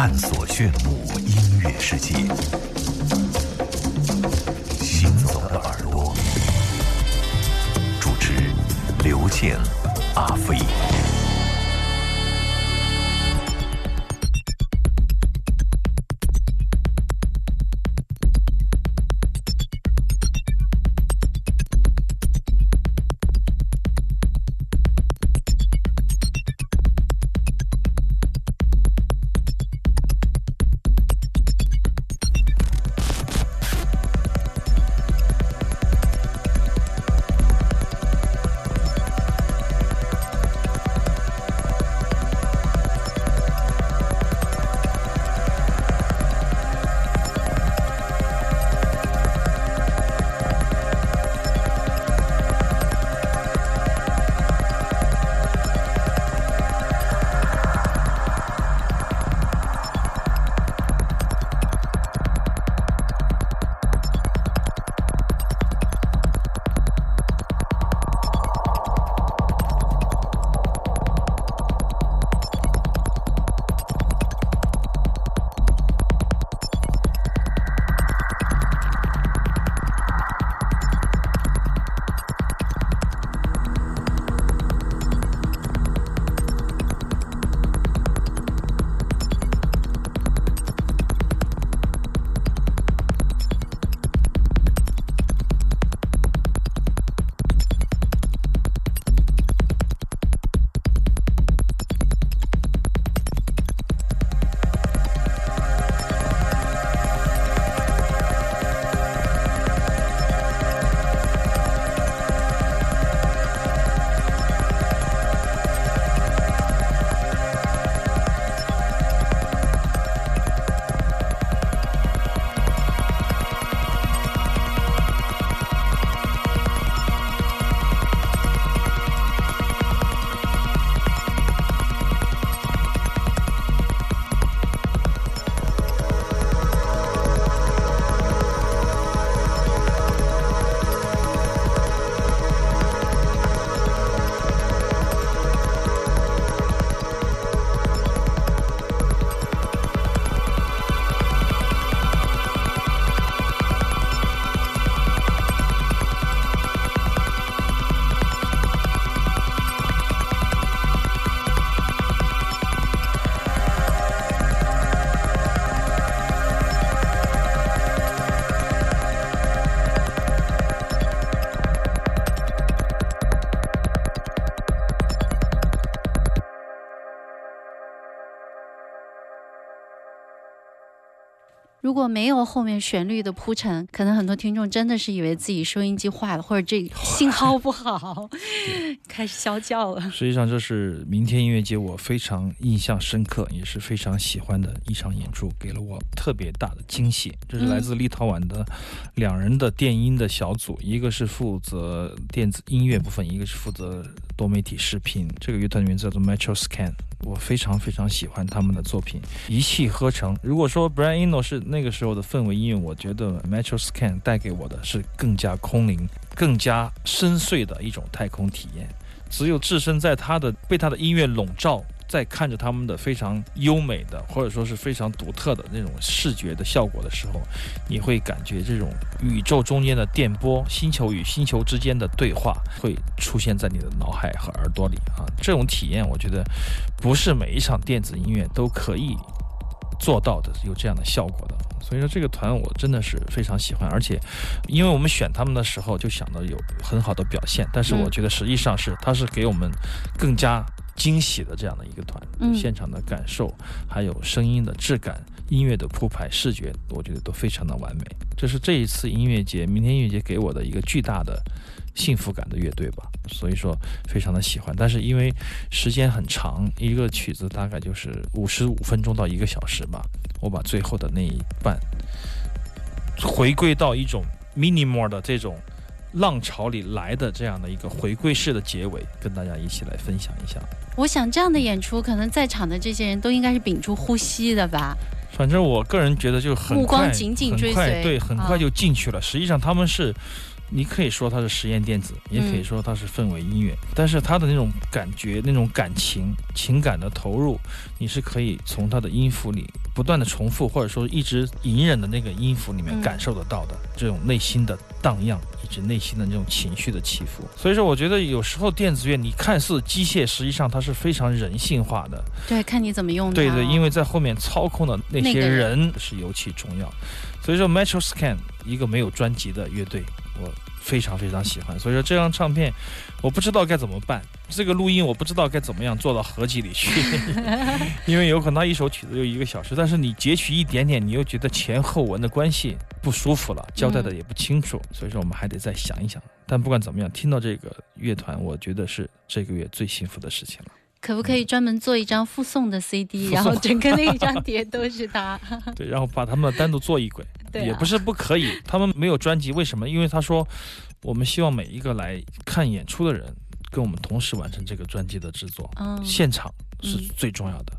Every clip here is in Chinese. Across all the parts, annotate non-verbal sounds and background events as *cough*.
探索炫舞音乐世界。行走的耳朵，主持刘健、阿飞。如果没有后面旋律的铺陈，可能很多听众真的是以为自己收音机坏了，或者这 *laughs* 信号不好，开始啸叫了。实际上，这是明天音乐节我非常印象深刻，也是非常喜欢的一场演出，给了我特别大的惊喜。这是来自立陶宛的两人的电音的小组，一个是负责电子音乐部分，一个是负责多媒体视频。这个乐团的名字叫做 Metro Scan。我非常非常喜欢他们的作品，一气呵成。如果说 Brian Eno 是那个时候的氛围音乐，我觉得 Metro Scan 带给我的是更加空灵、更加深邃的一种太空体验。只有置身在他的被他的音乐笼罩。在看着他们的非常优美的，或者说是非常独特的那种视觉的效果的时候，你会感觉这种宇宙中间的电波、星球与星球之间的对话会出现在你的脑海和耳朵里啊！这种体验，我觉得不是每一场电子音乐都可以做到的，有这样的效果的。所以说，这个团我真的是非常喜欢，而且因为我们选他们的时候就想到有很好的表现，但是我觉得实际上是他是给我们更加。惊喜的这样的一个团，现场的感受，还有声音的质感、音乐的铺排、视觉，我觉得都非常的完美。这是这一次音乐节，明天音乐节给我的一个巨大的幸福感的乐队吧，所以说非常的喜欢。但是因为时间很长，一个曲子大概就是五十五分钟到一个小时吧，我把最后的那一半回归到一种 minimal 的这种浪潮里来的这样的一个回归式的结尾，跟大家一起来分享一下。我想这样的演出，可能在场的这些人都应该是屏住呼吸的吧。反正我个人觉得就很目光快，紧紧追很快，随对，很啊快就进去了。实际上他们是，你可以说它是实验电子，也可以嗯说它是氛围音乐，但是它的那种感觉、那种感情、情感的投入，你是可以从它的音符里不断的重复，或者说一直隐忍的那个音符里面嗯感受得到的、这种内心的荡漾，以及内心的那种情绪的起伏。所以说，我觉得有时候电子乐你看似机械，实际上它是非常人性化的。对，看你怎么用它。对对，因为在后面操控的那些人人是尤其重要。所以说，Metro Scan 一个没有专辑的乐队，我非常非常喜欢。所以说这张唱片，我不知道该怎么办。这个录音我不知道该怎么样做到合集里去，*laughs* 因为有可能它一首曲子就一个小时，但是你截取一点点，你又觉得前后文的关系不舒服了，交代的也不清楚。所以说我们还得再想一想。但不管怎么样，听到这个乐团，我觉得是这个月最幸福的事情了。可不可以专门做一张附送的 CD，然后整个那一张碟都是他？*laughs* 对，然后把他们单独做一轨，对啊也不是不可以。他们没有专辑，为什么？因为他说，我们希望每一个来看演出的人，跟我们同时完成这个专辑的制作，嗯，现场是嗯最重要的。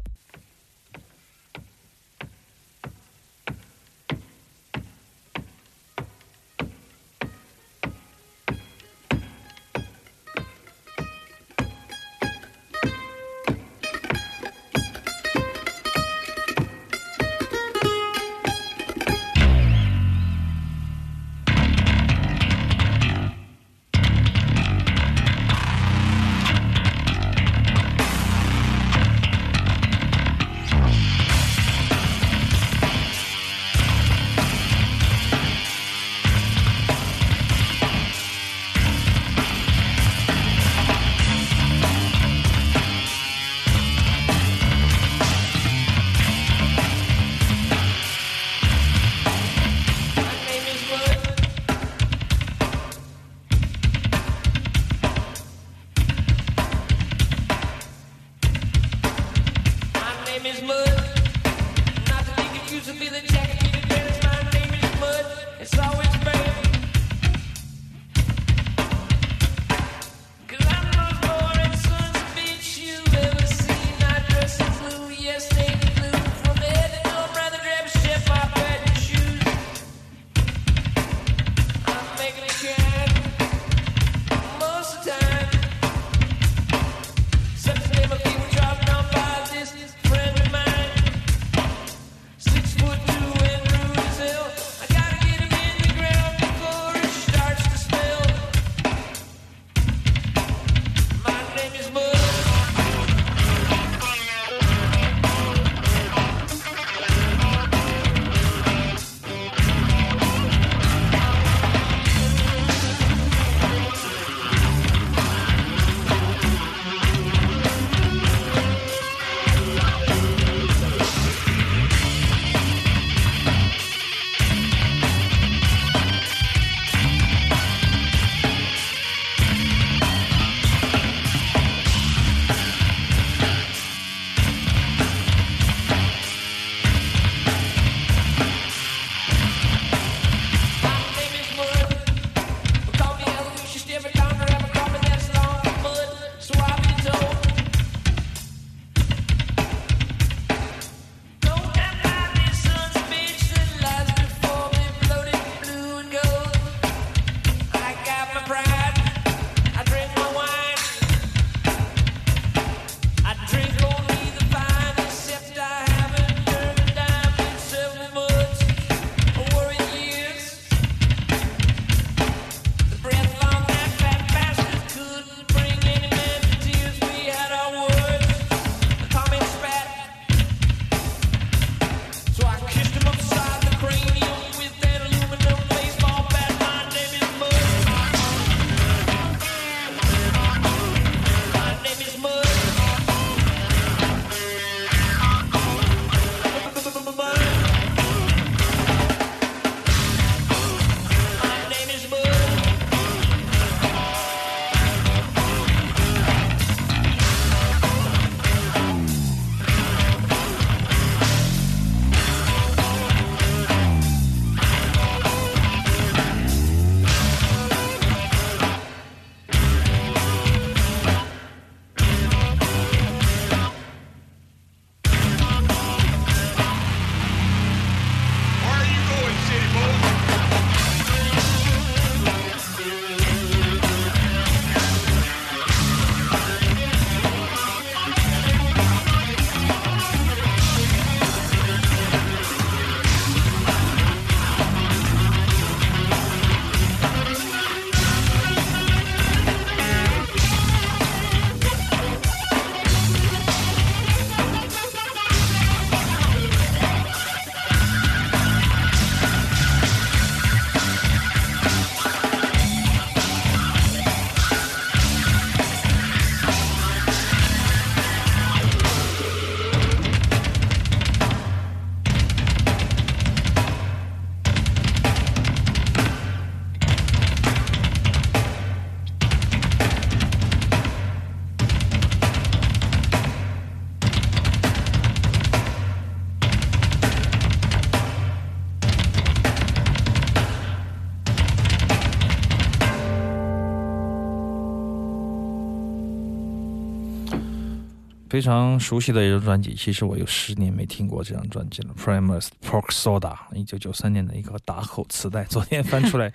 非常熟悉的一张专辑，其实我有十年没听过这张专辑了。Primus Pork Soda，一九九三年的一个打口磁带，*laughs* 昨天翻出来，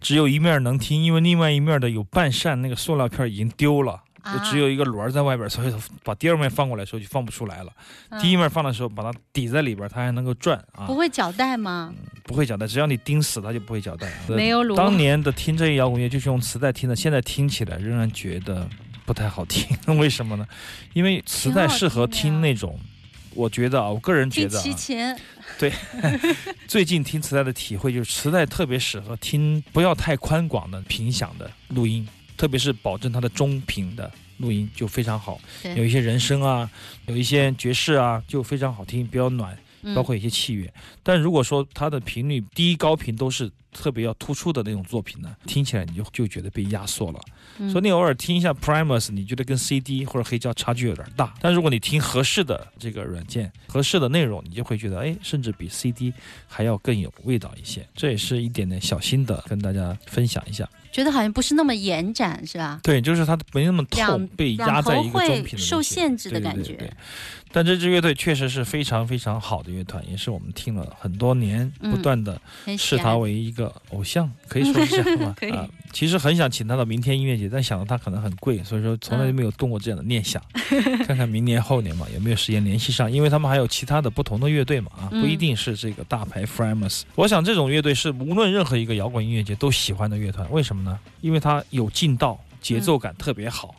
只有一面能听，因为另外一面的有半扇那个塑料片已经丢了。就啊只有一个轮儿在外边，所以把第二面放过来的时候就放不出来了。第一面放的时候把它抵在里边，它还能够转啊不，会搅带吗？不会搅带，只要你钉死它就不会搅带。没有卤当年的听这些摇滚乐就是用磁带听的，现在听起来仍然觉得不太好听，*laughs* 为什么呢？因为磁带适合听那种，我觉得啊，我个人觉得、啊，齐秦，*laughs* 最近听磁带的体会就是，磁带特别适合听不要太宽广的频响的录音，特别是保证它的中频的录音就非常好。有，一些人声啊，有一些爵士啊，就非常好听，比较暖。嗯包括一些器乐。但如果说它的频率低高频都是特别要突出的那种作品呢，听起来你就就觉得被压缩了。嗯所以你偶尔听一下 Primus，你觉得跟 CD 或者黑胶差距有点大。但如果你听合适的这个软件、合适的内容，你就会觉得，哎，甚至比 CD 还要更有味道一些。这也是一点点小心的，跟大家分享一下。觉得好像不是那么延展，是吧？对，就是它没那么透，被压在一个中会频的受限制的感觉对对。但这支乐队确实是非常非常好的乐团，也是我们听了很多年，嗯不断的视它为一个偶像，可以说是这样吗？*laughs* 可以啊，其实很想请他到明天音乐节，但想到他可能很贵，所以说从来就没有动过这样的念想。*laughs* 看看明年后年嘛，有没有时间联系上？因为他们还有其他的不同的乐队嘛，啊，嗯不一定是这个大牌 Framus。我想这种乐队是无论任何一个摇滚音乐节都喜欢的乐团，为什么呢？因为它有劲道，节奏感特别好。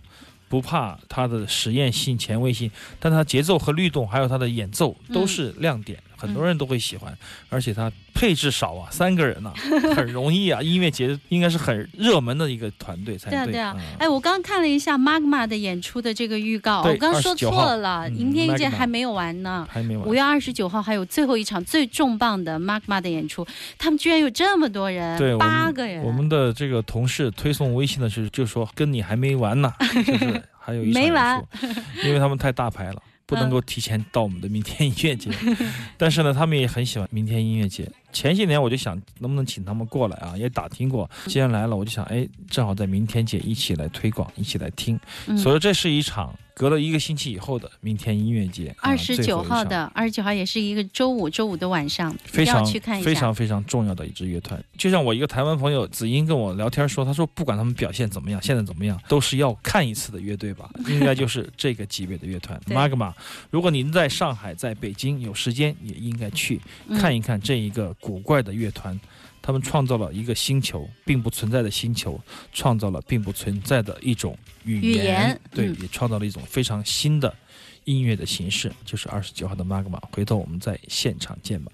不怕它的实验性、前卫性，但它节奏和律动，还有它的演奏都是亮点，很多人都会喜欢。而且它配置少啊，三个人呐、很容易啊。音乐节应该是很热门的一个团队才对啊对啊嗯，哎，我刚刚看了一下 Magma 的演出的这个预告，我刚刚说错了，嗯明天音节还没有完呢。还没完五。月二十九号还有最后一场最重磅的 Magma 的演出，他们居然有这么多人，对，八个人，我们的这个同事推送微信的时候就说跟你还没完呢，就是还有一场演没完出，因为他们太大牌了。不能够提前到我们的明天音乐节，*laughs* 但是呢，他们也很喜欢明天音乐节。前些年我就想能不能请他们过来啊，也打听过。既然来了，我就想，哎，正好在明天节一起来推广，一起来听。嗯所以这是一场隔了一个星期以后的明天音乐节，啊二十九号，的，二十九号也是一个周五，周五的晚上，非常去看一下。非常非常重要的一支乐团。就像我一个台湾朋友子英跟我聊天说，他说不管他们表现怎么样，现在怎么样，都是要看一次的乐队吧，应该就是这个级别的乐团 *laughs* 对 Magma。如果您在上海、在北京有时间，也应该去嗯看一看这一个古怪的乐团。他们创造了一个星球，并不存在的星球，创造了并不存在的一种语语言对，嗯也创造了一种非常新的音乐的形式，就是二十九号的 Magma。回头我们在现场见吧。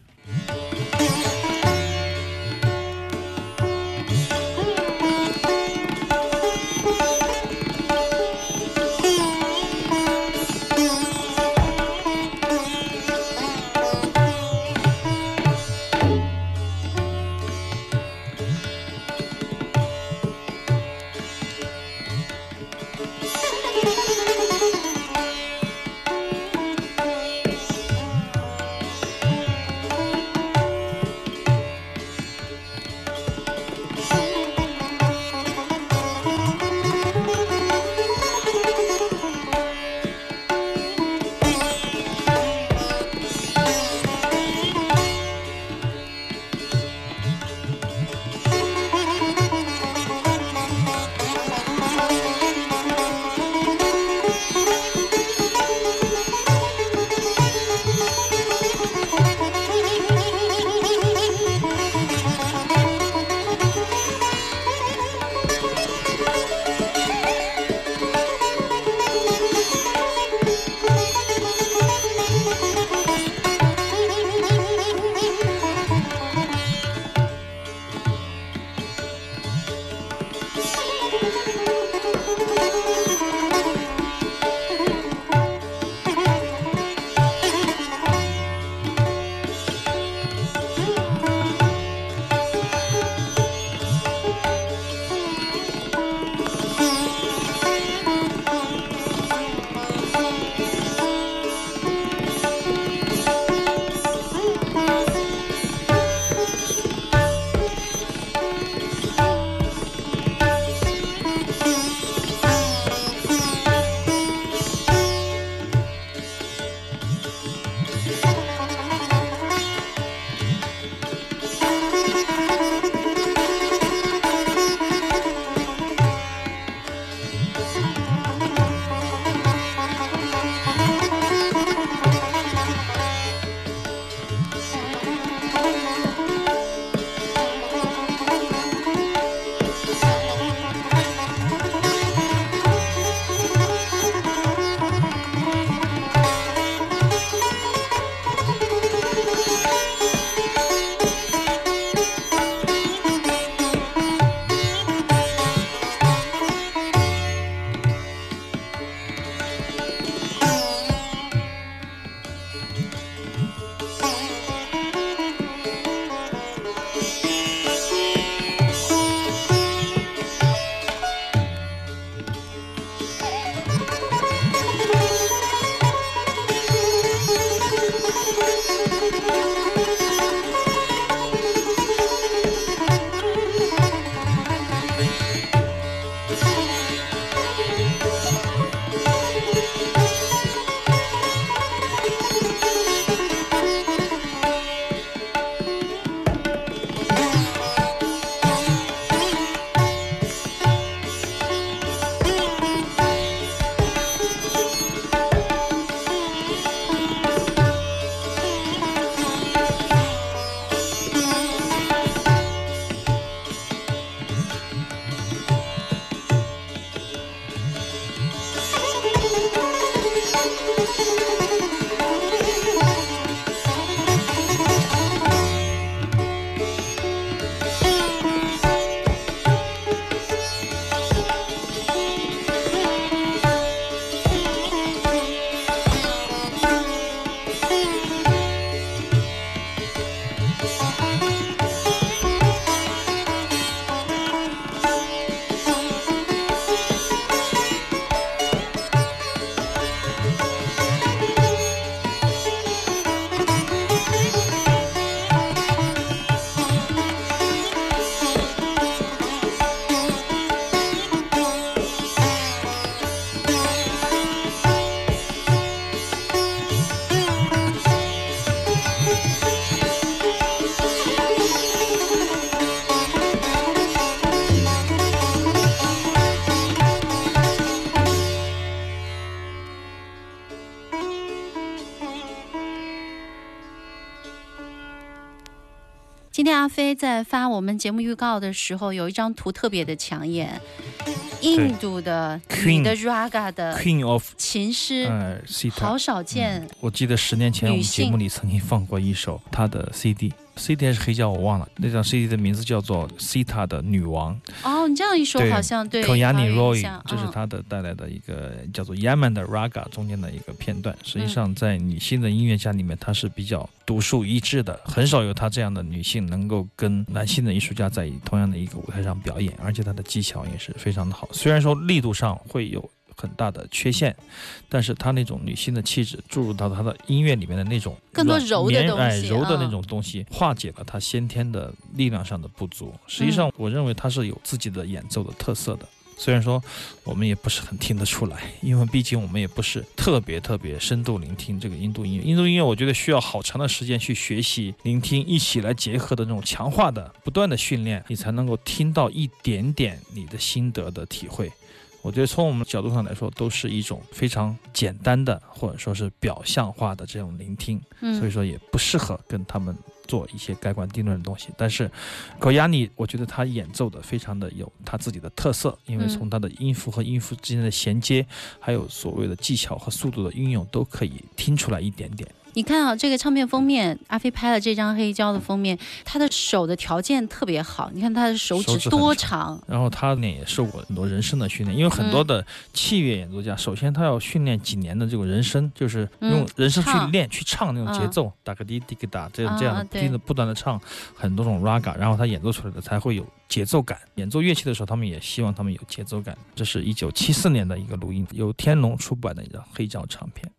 在发我们节目预告的时候，有一张图特别的抢眼，印度的 Queen 女的 raga 的 Queen of 琴师，好少见。我记得十年前我们节目里曾经放过一首他的 CD，CD 还是黑胶我忘了，那张 CD 的名字叫做 Sita 的女王哦，你这样一说，好像对好有印 Roy，象这是他的带来的一个叫做 Yaman 的 Raga 中间的一个片段。实际嗯上，在女性的音乐家里面，她是比较独树一帜的，很少有她这样的女性能够跟男性的艺术家在同样的一个舞台上表演，而且她的技巧也是非常的好。虽然说力度上会有很大的缺陷，但是她那种女性的气质注入到她的音乐里面的那种更多柔的东西嗯柔的那种东西，化解了她先天的力量上的不足。实际嗯上，我认为她是有自己的演奏的特色的。虽然说我们也不是很听得出来，因为毕竟我们也不是特别特别深度聆听这个印度音乐。印度音乐我觉得需要好长的时间去学习、聆听，一起来结合的那种强化的、不断的训练，你才能够听到一点点你的心得的体会。我觉得从我们角度上来说，都是一种非常简单的，或者说是表象化的这种聆听。嗯所以说也不适合跟他们做一些盖棺定论的东西。但是 g o y a n i 我觉得他演奏的非常的有他自己的特色，因为嗯从他的音符和音符之间的衔接，还有所谓的技巧和速度的运用，都可以听出来一点点。你看啊，这个唱片封面，阿飞拍了这张黑胶的封面，他的手的条件特别好。你看他的手手指多长长，然后他呢也受过很多人声的训练，因为很多嗯的器乐演奏家，首先他要训练几年的这种人声，就是用嗯人声去唱练、去唱那种节嗯奏，打个滴滴个哒，这样啊这样不停的不断的唱很多种 raga，然后他演奏出来的才会有节奏感。演奏乐器的时候，他们也希望他们有节奏感。这是一九七四年的一个录音，由天龙出版的一张黑胶唱片。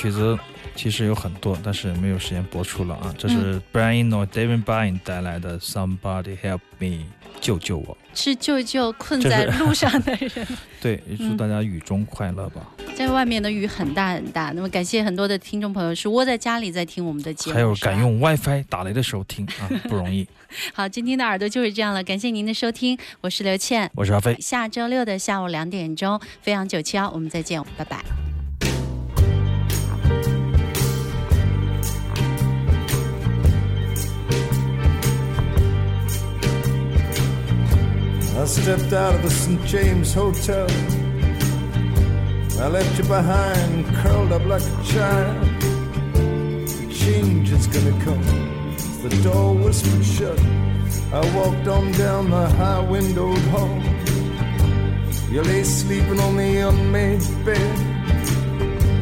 曲子其实有很多，但是没有时间播出了啊。这是 Brian or David Bryan 带来的 Somebody Help Me，救救我。是救救困在路上的人。*laughs* 对，祝大家雨中快乐吧。在外面的雨很大很大，那么感谢很多的听众朋友是窝在家里在听我们的节目，还有敢用 WiFi 打雷的时候听啊，*laughs* 不容易。好，今天的耳朵就是这样了，感谢您的收听，我是刘倩。我是阿飞。下周六的下午两点钟，飞扬九七幺，我们再见，拜拜。I stepped out of the St. James Hotel. I left you behind, curled up like a child. The change is gonna come. The door whispered shut. I walked on down the high windowed hall. You lay sleeping on the unmade bed.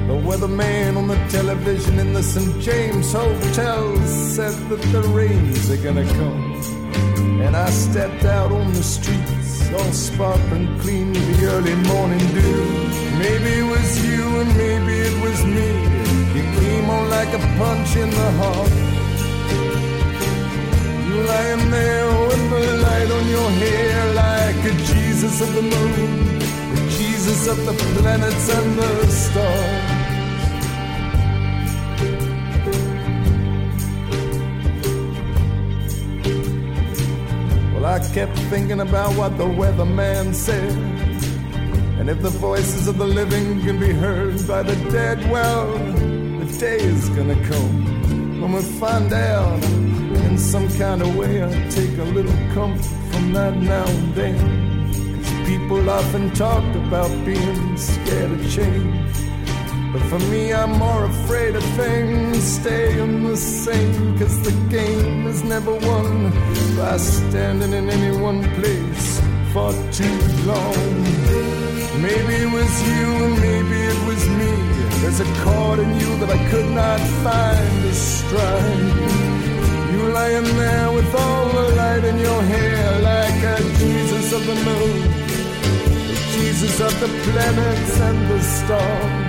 The weatherman on the television in the St. James Hotel said that the rains are gonna come. And I stepped out on the streets, all sparkling clean the early morning dew. Maybe it was you and maybe it was me. You came on like a punch in the heart. You lying there with the light on your hair like a Jesus of the moon, the Jesus of the planets and the stars. I kept thinking about what the weatherman said. And if the voices of the living can be heard by the dead, well, the day is gonna come when we find out. In some kind of way, I take a little comfort from that now and then. Cause people often talk about being scared of change. But for me, I'm more afraid of things staying same. Cause the game is never won by standing in any one place for too long. Maybe it was you and maybe it was me. There's a chord in you that I could not find to strike. You lying there with all the light in your hair like a Jesus of the moon, the Jesus of the planets and the stars.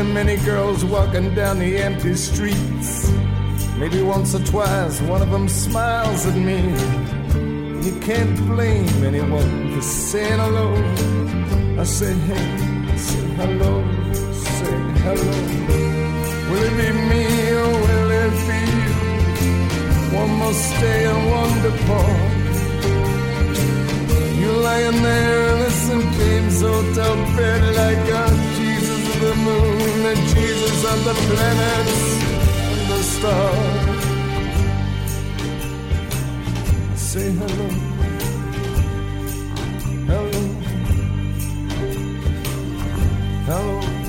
The many girls walking down the empty streets. Maybe once or twice one of them smiles at me. You can't blame anyone for saying hello. I say hey, say hello, say hello. Will it be me or will it be you? One must stay and one depart. You're lying there in the St. James Hotel bed like a the moon, the Jesus of the planets and the stars. Say hello, hello, hello.